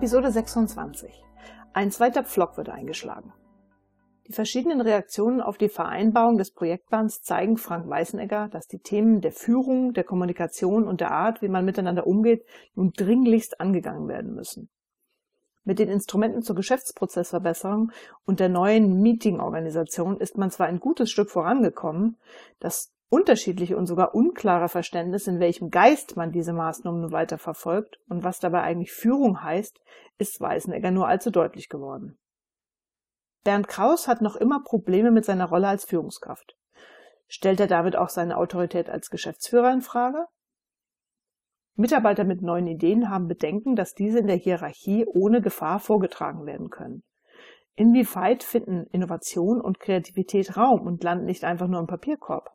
Episode 26. Ein zweiter Pflock wird eingeschlagen. Die verschiedenen Reaktionen auf die Vereinbarung des Projektplans zeigen Frank Weißenegger, dass die Themen der Führung, der Kommunikation und der Art, wie man miteinander umgeht, nun dringlichst angegangen werden müssen. Mit den Instrumenten zur Geschäftsprozessverbesserung und der neuen Meeting-Organisation ist man zwar ein gutes Stück vorangekommen, das unterschiedliche und sogar unklare Verständnis, in welchem Geist man diese Maßnahmen nun weiter verfolgt und was dabei eigentlich Führung heißt, ist Weißenegger nur allzu deutlich geworden. Bernd Kraus hat noch immer Probleme mit seiner Rolle als Führungskraft. Stellt er damit auch seine Autorität als Geschäftsführer in Frage? Mitarbeiter mit neuen Ideen haben Bedenken, dass diese in der Hierarchie ohne Gefahr vorgetragen werden können. Inwieweit finden Innovation und Kreativität Raum und landen nicht einfach nur im Papierkorb?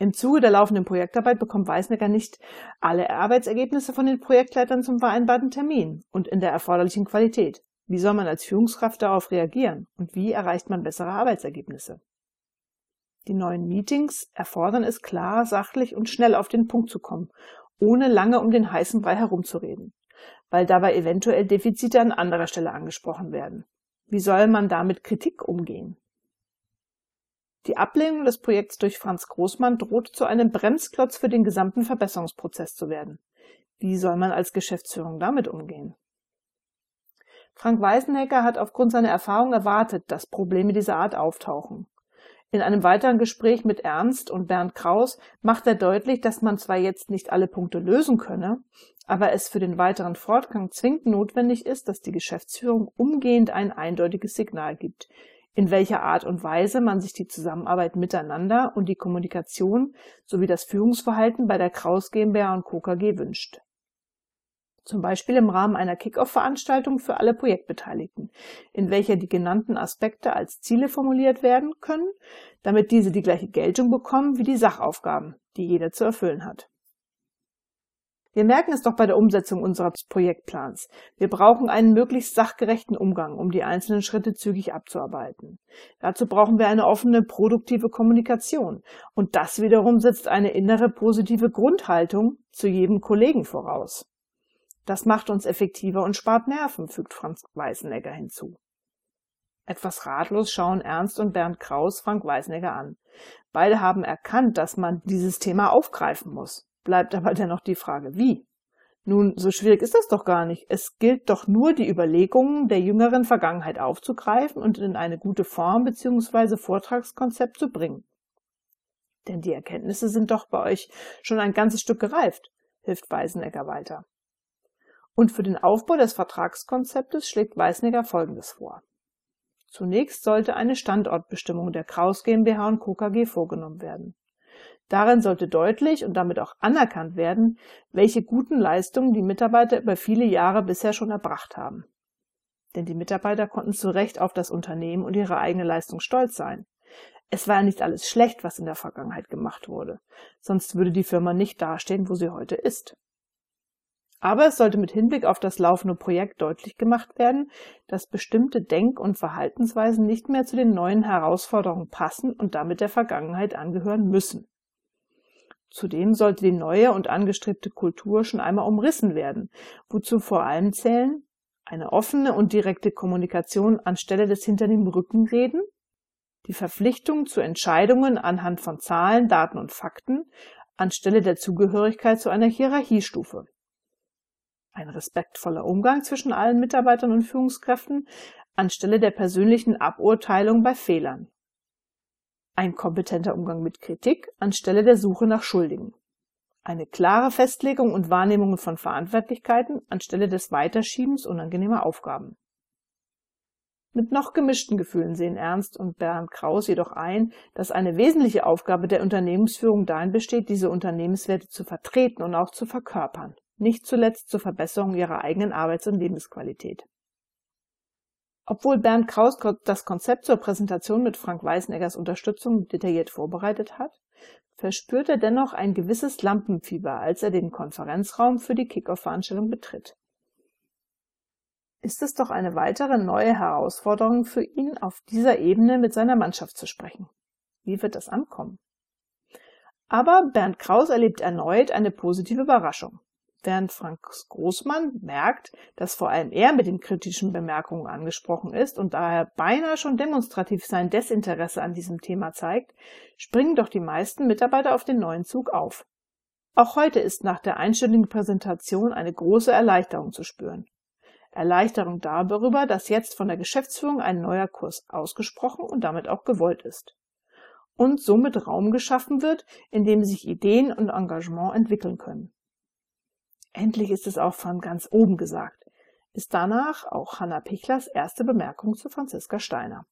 Im Zuge der laufenden Projektarbeit bekommt Weißnecker nicht alle Arbeitsergebnisse von den Projektleitern zum vereinbarten Termin und in der erforderlichen Qualität. Wie soll man als Führungskraft darauf reagieren und wie erreicht man bessere Arbeitsergebnisse? Die neuen Meetings erfordern es klar, sachlich und schnell auf den Punkt zu kommen, ohne lange um den heißen Brei herumzureden, weil dabei eventuell Defizite an anderer Stelle angesprochen werden. Wie soll man damit Kritik umgehen? Die Ablehnung des Projekts durch Franz Großmann droht zu einem Bremsklotz für den gesamten Verbesserungsprozess zu werden. Wie soll man als Geschäftsführung damit umgehen? Frank Weisenhecker hat aufgrund seiner Erfahrung erwartet, dass Probleme dieser Art auftauchen. In einem weiteren Gespräch mit Ernst und Bernd Kraus macht er deutlich, dass man zwar jetzt nicht alle Punkte lösen könne, aber es für den weiteren Fortgang zwingend notwendig ist, dass die Geschäftsführung umgehend ein eindeutiges Signal gibt, in welcher Art und Weise man sich die Zusammenarbeit miteinander und die Kommunikation sowie das Führungsverhalten bei der Kraus GmbH und. KG wünscht. Zum Beispiel im Rahmen einer Kick-Off-Veranstaltung für alle Projektbeteiligten, in welcher die genannten Aspekte als Ziele formuliert werden können, damit diese die gleiche Geltung bekommen wie die Sachaufgaben, die jeder zu erfüllen hat. Wir merken es doch bei der Umsetzung unseres Projektplans. Wir brauchen einen möglichst sachgerechten Umgang, um die einzelnen Schritte zügig abzuarbeiten. Dazu brauchen wir eine offene, produktive Kommunikation. Und das wiederum setzt eine innere positive Grundhaltung zu jedem Kollegen voraus. Das macht uns effektiver und spart Nerven, fügt Franz Weißenegger hinzu. Etwas ratlos schauen Ernst und Bernd Kraus Frank Weißenegger an. Beide haben erkannt, dass man dieses Thema aufgreifen muss. Bleibt aber dennoch die Frage, wie? Nun, so schwierig ist das doch gar nicht. Es gilt doch nur, die Überlegungen der jüngeren Vergangenheit aufzugreifen und in eine gute Form bzw. Vortragskonzept zu bringen. Denn die Erkenntnisse sind doch bei euch schon ein ganzes Stück gereift, hilft Weisenegger weiter. Und für den Aufbau des Vertragskonzeptes schlägt Weisenegger Folgendes vor. Zunächst sollte eine Standortbestimmung der Kraus GmbH und Co. KG vorgenommen werden. Darin sollte deutlich und damit auch anerkannt werden, welche guten Leistungen die Mitarbeiter über viele Jahre bisher schon erbracht haben. Denn die Mitarbeiter konnten zu Recht auf das Unternehmen und ihre eigene Leistung stolz sein. Es war ja nicht alles schlecht, was in der Vergangenheit gemacht wurde, sonst würde die Firma nicht dastehen, wo sie heute ist. Aber es sollte mit Hinblick auf das laufende Projekt deutlich gemacht werden, dass bestimmte Denk- und Verhaltensweisen nicht mehr zu den neuen Herausforderungen passen und damit der Vergangenheit angehören müssen. Zudem sollte die neue und angestrebte Kultur schon einmal umrissen werden, wozu vor allem zählen eine offene und direkte Kommunikation anstelle des hinter dem Rücken reden, die Verpflichtung zu Entscheidungen anhand von Zahlen, Daten und Fakten anstelle der Zugehörigkeit zu einer Hierarchiestufe. Ein respektvoller Umgang zwischen allen Mitarbeitern und Führungskräften anstelle der persönlichen Aburteilung bei Fehlern ein kompetenter Umgang mit Kritik anstelle der Suche nach Schuldigen, eine klare Festlegung und Wahrnehmung von Verantwortlichkeiten anstelle des Weiterschiebens unangenehmer Aufgaben. Mit noch gemischten Gefühlen sehen Ernst und Bernd Kraus jedoch ein, dass eine wesentliche Aufgabe der Unternehmensführung darin besteht, diese Unternehmenswerte zu vertreten und auch zu verkörpern, nicht zuletzt zur Verbesserung ihrer eigenen Arbeits- und Lebensqualität. Obwohl Bernd Kraus das Konzept zur Präsentation mit Frank Weißeneggers Unterstützung detailliert vorbereitet hat, verspürt er dennoch ein gewisses Lampenfieber, als er den Konferenzraum für die Kickoff-Veranstaltung betritt. Ist es doch eine weitere neue Herausforderung für ihn, auf dieser Ebene mit seiner Mannschaft zu sprechen. Wie wird das ankommen? Aber Bernd Kraus erlebt erneut eine positive Überraschung. Während Frank Großmann merkt, dass vor allem er mit den kritischen Bemerkungen angesprochen ist und daher beinahe schon demonstrativ sein Desinteresse an diesem Thema zeigt, springen doch die meisten Mitarbeiter auf den neuen Zug auf. Auch heute ist nach der einstündigen Präsentation eine große Erleichterung zu spüren. Erleichterung darüber, dass jetzt von der Geschäftsführung ein neuer Kurs ausgesprochen und damit auch gewollt ist. Und somit Raum geschaffen wird, in dem sich Ideen und Engagement entwickeln können. Endlich ist es auch von ganz oben gesagt, ist danach auch Hanna Pichlers erste Bemerkung zu Franziska Steiner.